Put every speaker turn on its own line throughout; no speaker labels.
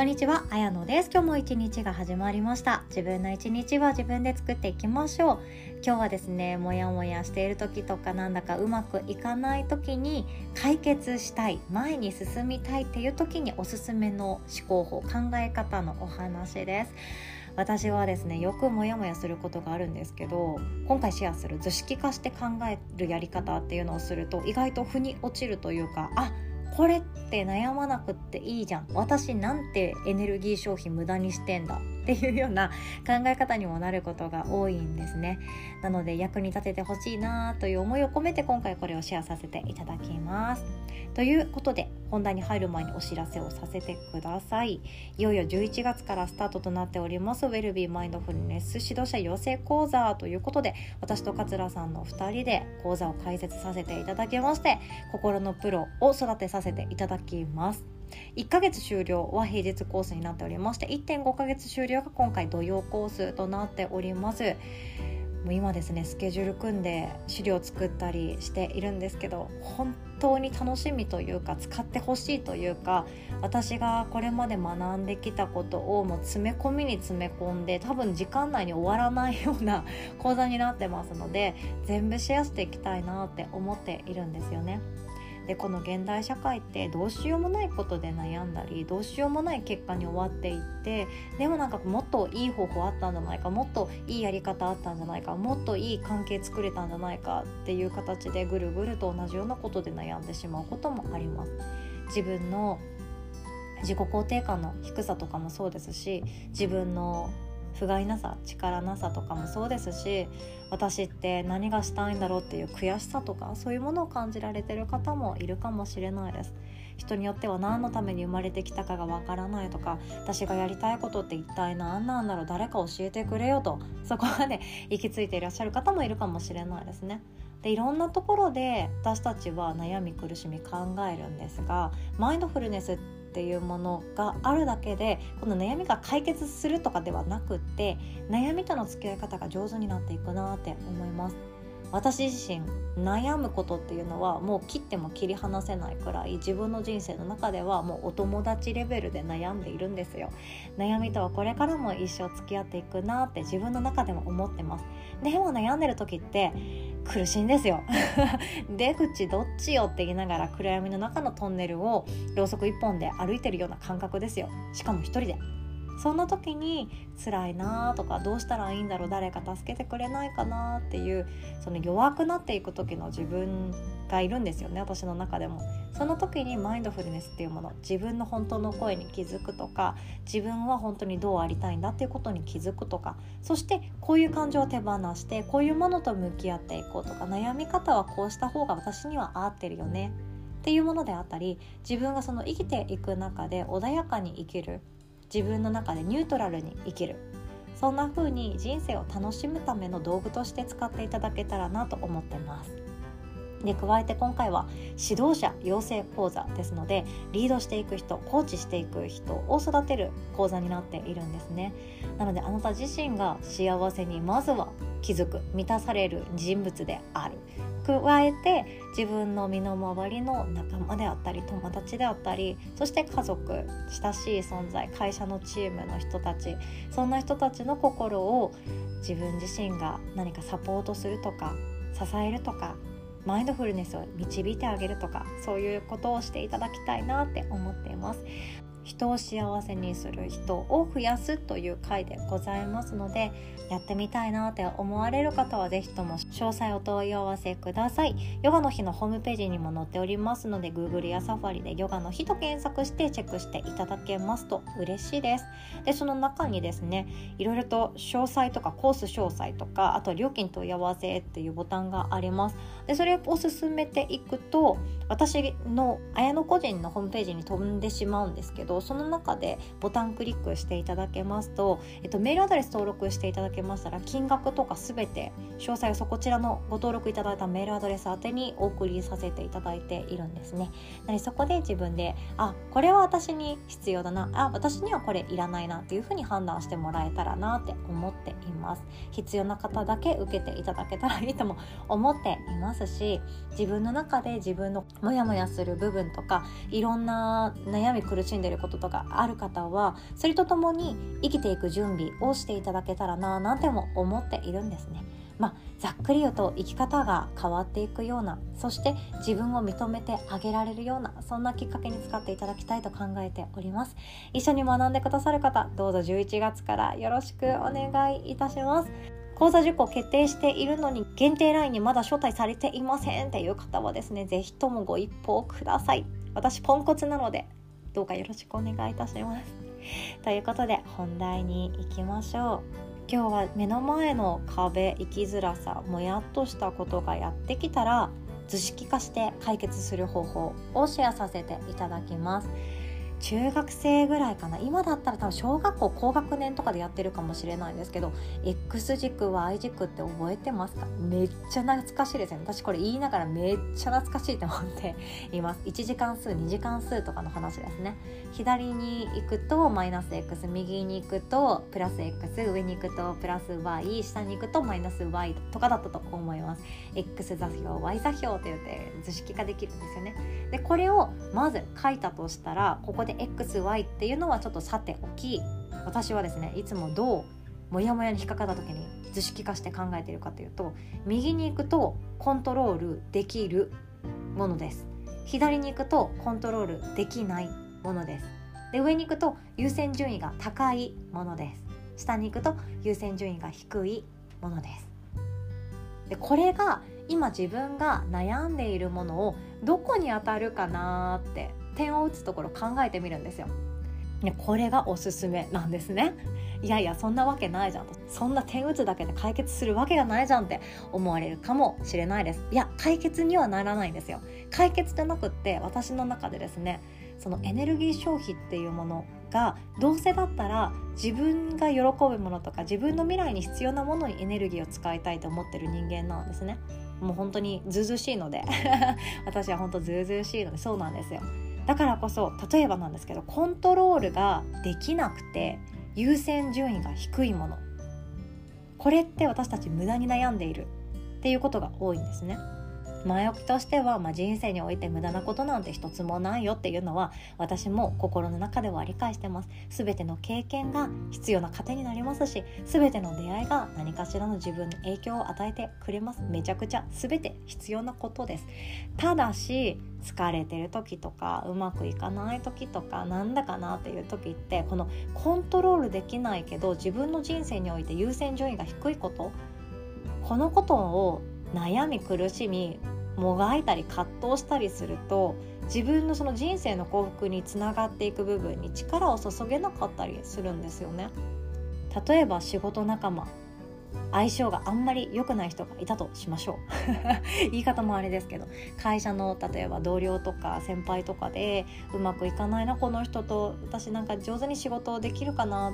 こんにちは、あやのです。今日も一日が始まりました。自分の一日は自分で作っていきましょう。今日はですねもやもやしている時とかなんだかうまくいかない時に解決したい前に進みたいっていう時におすすめの思考法考え方のお話です。私はですねよくモヤモヤすることがあるんですけど今回シェアする図式化して考えるやり方っていうのをすると意外と腑に落ちるというかあこれって悩まなくっていいじゃん。私なんてエネルギー消費無駄にしてんだ。っていうような考え方にもなることが多いんですね。なので役に立ててほしいなという思いを込めて今回これをシェアさせていただきます。ということで本題に入る前にお知らせをさせてください。いよいよ11月からスタートとなっております。ウェルビーマインドフルネス指導者養成講座ということで私と桂さんの2人で講座を開設させていただきまして心のプロを育てさせていただきます。1ヶ月終了は平日コースになっておりまして1.5ヶ月終了が今回土曜コースとなっておりますもう今ですねスケジュール組んで資料作ったりしているんですけど本当に楽しみというか使ってほしいというか私がこれまで学んできたことをもう詰め込みに詰め込んで多分時間内に終わらないような 講座になってますので全部シェアしていきたいなって思っているんですよね。でこの現代社会ってどうしようもないことで悩んだりどうしようもない結果に終わっていってでもなんかもっといい方法あったんじゃないかもっといいやり方あったんじゃないかもっといい関係作れたんじゃないかっていう形でぐるぐると同じようなことで悩んでしまうこともあります。自分の自己肯定感の低さとかもそうですし自分の不甲斐なさ力なさとかもそうですし私って何がしたいんだろうっていう悔しさとかそういうものを感じられてる方もいるかもしれないです。人によっては何のために生まれてきたかがわからないとか私がやりたいことって一体何なんだろう誰か教えてくれよとそこまで 行き着いていらっしゃる方もいるかもしれないですね。でいろんなところで私たちは悩み苦しみ考えるんですがマインドフルネスってっていうものがあるだけでこの悩みが解決するとかではなくって悩みとの付き合い方が上手になっていくなって思います。私自身悩むことっていうのはもう切っても切り離せないくらい自分の人生の中ではもうお友達レベルで悩んでいるんですよ。悩みとはこれからも一生付き合っていくなって自分の中でも思ってます。でも悩んでる時って苦しいんですよ。出口どっちよって言いながら暗闇の中のトンネルをろうそく一本で歩いてるような感覚ですよ。しかも一人で。そんな時に辛いなとかどうしたらいいんだろう誰か助けてくれないかなっていうその弱くなっていく時の自分がいるんですよね私の中でも。その時にマインドフルネスっていうもの自分の本当の声に気づくとか自分は本当にどうありたいんだっていうことに気づくとかそしてこういう感情を手放してこういうものと向き合っていこうとか悩み方はこうした方が私には合ってるよねっていうものであったり自分がその生きていく中で穏やかに生きる自分の中でニュートラルに生きるそんな風に人生を楽しむための道具として使っていただけたらなと思ってます。で加えて今回は指導者養成講座ですのでリードしていく人コーチしていく人を育てる講座になっているんですね。なのであなた自身が幸せにまずは気づく満たされる人物である。加えて自分の身の回りの仲間であったり友達であったりそして家族親しい存在会社のチームの人たちそんな人たちの心を自分自身が何かサポートするとか支えるとかマインドフルネスを導いてあげるとかそういうことをしていただきたいなって思っています。人を幸せにする人を増やすという回でございますのでやってみたいなって思われる方は是非とも詳細お問い合わせください。ヨガの日のホームページにも載っておりますので Google や Safari でヨガの日と検索してチェックしていただけますと嬉しいです。でその中にですねいろいろと詳細とかコース詳細とかあと料金問い合わせっていうボタンがあります。でそれを進めていくと私の綾野個人のホームページに飛んでしまうんですけどその中でボタンクリックしていただけますと、えっと、メールアドレス登録していただけましたら金額とか全て詳細をそこちらのご登録いただいたメールアドレス宛てにお送りさせていただいているんですね。なのでそこで自分であこれは私に必要だなあ私にはこれいらないなっていうふうに判断してもらえたらなって思っています。必要な方だけ受けていただけたらいいとも思っていますし自分の中で自分のモヤモヤする部分とかいろんな悩み苦しんでることとかある方はそれとともに生きていく準備をしていただけたらななんても思っているんですね。まあ、ざっくり言うと生き方が変わっていくようなそして自分を認めてあげられるようなそんなきっかけに使っていただきたいと考えております。一緒に学んでくださる方どうぞ11月からよろしくお願いいたします。講座受講決定しているのに限定 LINE にまだ招待されていませんっていう方はですね是非ともご一報ください。私ポンコツなのでどうかよろしくお願いいたしますということで本題に行きましょう今日は目の前の壁生きづらさもやっとしたことがやってきたら図式化して解決する方法をシェアさせていただきます。中学生ぐらいかな。今だったら多分小学校高学年とかでやってるかもしれないんですけど X 軸 Y 軸って覚えてますか？めっちゃ懐かしいですね。私これ言いながらめっちゃ懐かしいと思って います。1次関数2次関数とかの話ですね。左に行くとマイナス X 右に行くとプラス X 上に行くとプラス Y 下に行くとマイナス Y とかだったと思います。X 座標 Y 座標と言って図式化できるんですよね。でこれをまず書いたとしたらここでで XY っていうのはちょっとさておき私はですねいつもどうモヤモヤに引っかかった時に図式化して考えているかというと右に行くとコントロールできるものです。左に行くとコントロールできないものです。で上に行くと優先順位が高いものです。下に行くと優先順位が低いものです。でこれが今自分が悩んでいるものをどこに当たるかなって点を打つところ考えてみるんですよ。ね、これがおすすめなんですね。いやいやそんなわけないじゃんと。そんな点打つだけで解決するわけがないじゃんって思われるかもしれないです。いや解決にはならないんですよ。解決じゃなくって私の中でですねそのエネルギー消費っていうものがどうせだったら自分が喜ぶものとか自分の未来に必要なものにエネルギーを使いたいと思ってる人間なんですね。もう本当にずうずうしいので。私は本当ずうずうしいのでそうなんですよ。だからこそ例えばなんですけどコントロールができなくて優先順位が低いものこれって私たち無駄に悩んでいるっていうことが多いんですね。前置きとしては、まあ、人生において無駄なことなんて一つもないよっていうのは私も心の中では理解してます。全ての経験が必要な糧になりますし全ての出会いが何かしらの自分に影響を与えてくれます。めちゃくちゃ全て必要なことです。ただし疲れてる時とかうまくいかない時とかなんだかなっていう時ってこのコントロールできないけど自分の人生において優先順位が低いことこのことを悩み苦しみもがいたり葛藤したりすると自分のその人生の幸福につながっていく部分に力を注げなかったりするんですよね。例えば仕事仲間相性があんまり良くない人がいたとしましょう 言い方もあれですけど会社の例えば同僚とか先輩とかでうまくいかないなこの人と私なんか上手に仕事できるかな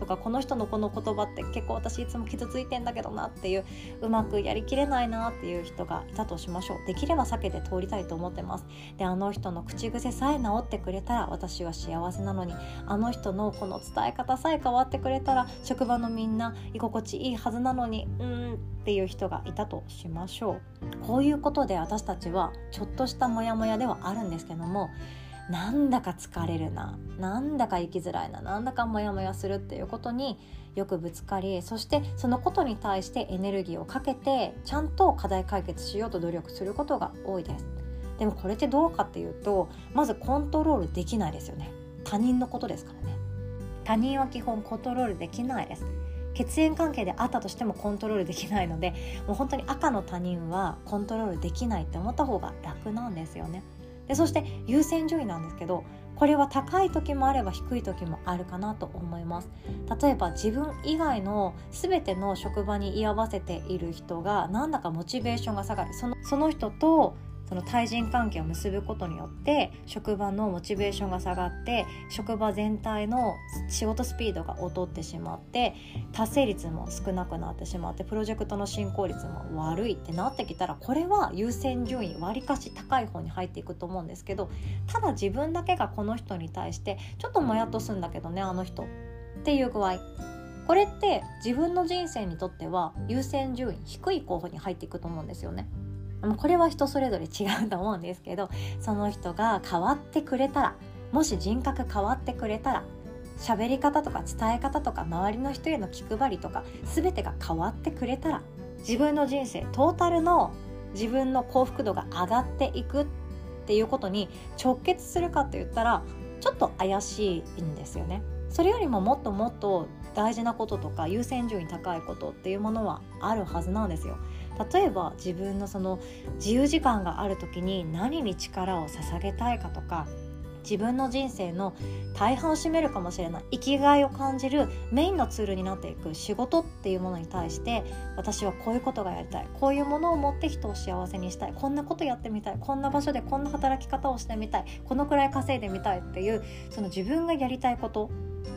とかこの人のこの言葉って結構私いつも傷ついてんだけどなっていううまくやりきれないなっていう人がいたとしましょう。できれば避けて通りたいと思ってます。であの人の口癖さえ治ってくれたら私は幸せなのにあの人のこの伝え方さえ変わってくれたら職場のみんな居心地いいはずなのにうんっていう人がいたとしましょう。こういうことで私たちはちょっとしたモヤモヤではあるんですけどもなんだか疲れるななんだか生きづらいななんだかモヤモヤするっていうことによくぶつかりそしてそのことに対してエネルギーをかけてちゃんと課題解決しようと努力することが多いです。でもこれってどうかっていうとまずコントロールできないですよね。他人のことですからね。他人は基本コントロールできないです。血縁関係であったとしてもコントロールできないのでもう本当に赤の他人はコントロールできないって思った方が楽なんですよね。でそして優先順位なんですけどこれは高い時もあれば低い時もあるかなと思います。例えば自分以外の全ての職場に居合わせている人がなんだかモチベーションが下がる。そのその人とその対人関係を結ぶことによって職場のモチベーションが下がって職場全体の仕事スピードが劣ってしまって達成率も少なくなってしまってプロジェクトの進行率も悪いってなってきたらこれは優先順位わりかし高い方に入っていくと思うんですけどただ自分だけがこの人に対してちょっともやっとすんだけどねあの人っていう具合これって自分の人生にとっては優先順位低い候補に入っていくと思うんですよね。これは人それぞれ違うと思うんですけどその人が変わってくれたらもし人格変わってくれたら喋り方とか伝え方とか周りの人への気配りとか全てが変わってくれたら自分の人生トータルの自分の幸福度が上がっていくっていうことに直結するかって言ったらちょっと怪しいんですよね。それよりももっともっと大事なこととか優先順位高いことっていうものはあるはずなんですよ。例えば自分のその自由時間がある時に何に力を捧げたいかとか自分の人生の大半を占めるかもしれない生きがいを感じるメインのツールになっていく仕事っていうものに対して私はこういうことがやりたいこういうものを持って人を幸せにしたいこんなことやってみたいこんな場所でこんな働き方をしてみたいこのくらい稼いでみたいっていうその自分がやりたいこと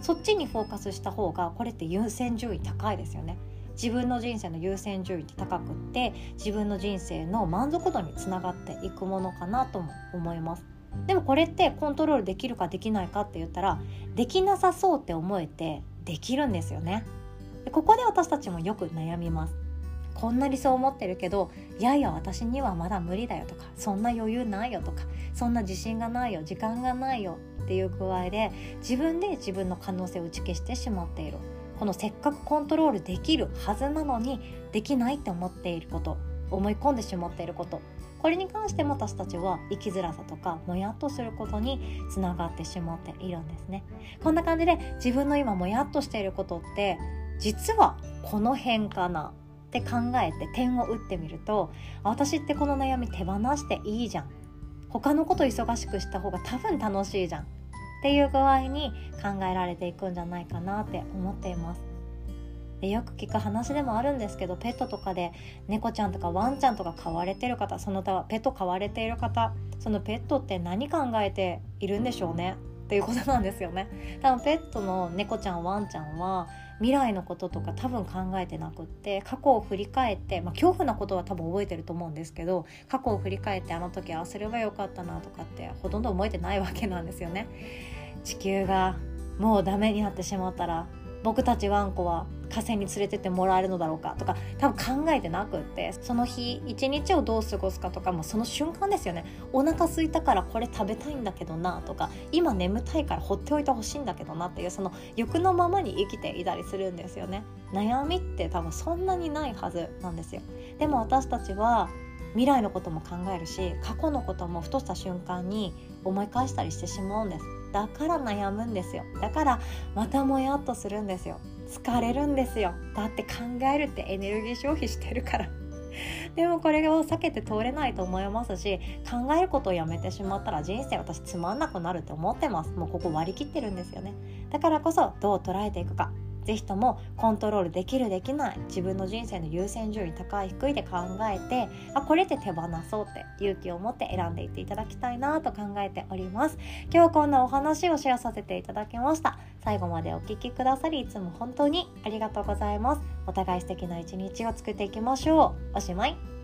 そっちにフォーカスした方がこれって優先順位高いですよね。自分の人生の優先順位って高くって自分の人生の満足度につながっていくものかなとも思います。でもこれってコントロールできるかできないかって言ったらできなさそうって思えてできるんですよね。でここで私たちもよく悩みます。こんな理想を持ってるけどいやいや私にはまだ無理だよとかそんな余裕ないよとかそんな自信がないよ時間がないよっていう具合で自分で自分の可能性を打ち消してしまっている。このせっかくコントロールできるはずなのにできないって思っていること思い込んでしまっていること。これに関しても私たちは生きづらさとかもやっとすることにつながってしまっているんですね。こんな感じで自分の今もやっとしていることって実はこの辺かなって考えて点を打ってみると私ってこの悩み手放していいじゃん。他のこと忙しくした方が多分楽しいじゃん。っていう具合に考えられていくんじゃないかなって思っています。でよく聞く話でもあるんですけどペットとかで猫ちゃんとかワンちゃんとか飼われてる方その他ペット飼われている方そのペットって何考えているんでしょうね。っていうことなんですよね多分ペットの猫ちゃんワンちゃんは未来のこととか多分考えてなくって過去を振り返って、まあ、恐怖なことは多分覚えてると思うんですけど過去を振り返ってあの時ああすればよかったなとかってほとんど覚えてないわけなんですよね。地球がもうダメになってしまったら僕たちワンコは火星に連れてってもらえるのだろうかとか多分考えてなくってその日一日をどう過ごすかとかもその瞬間ですよね。お腹空いたからこれ食べたいんだけどなとか今眠たいから放っておいてほしいんだけどなっていうその欲のままに生きていたりするんですよね。悩みって多分そんなにないはずなんですよ。でも私たちは未来のことも考えるし過去のこともふとした瞬間に思い返したりしてしまうんです。だから悩むんですよ。だからまたもやっとするんですよ。疲れるんですよ。だって考えるってエネルギー消費してるから。でもこれを避けて通れないと思いますし考えることをやめてしまったら人生私つまんなくなるって思ってます。もうここ割り切ってるんですよね。だからこそどう捉えていくか。是非ともコントロールできるできない自分の人生の優先順位高い低いで考えてあこれって手放そうって勇気を持って選んでいっていただきたいなと考えております。今日こんなお話をシェアさせていただきました。最後までお聴きくださりいつも本当にありがとうございます。お互い素敵な一日を作っていきましょう。おしまい。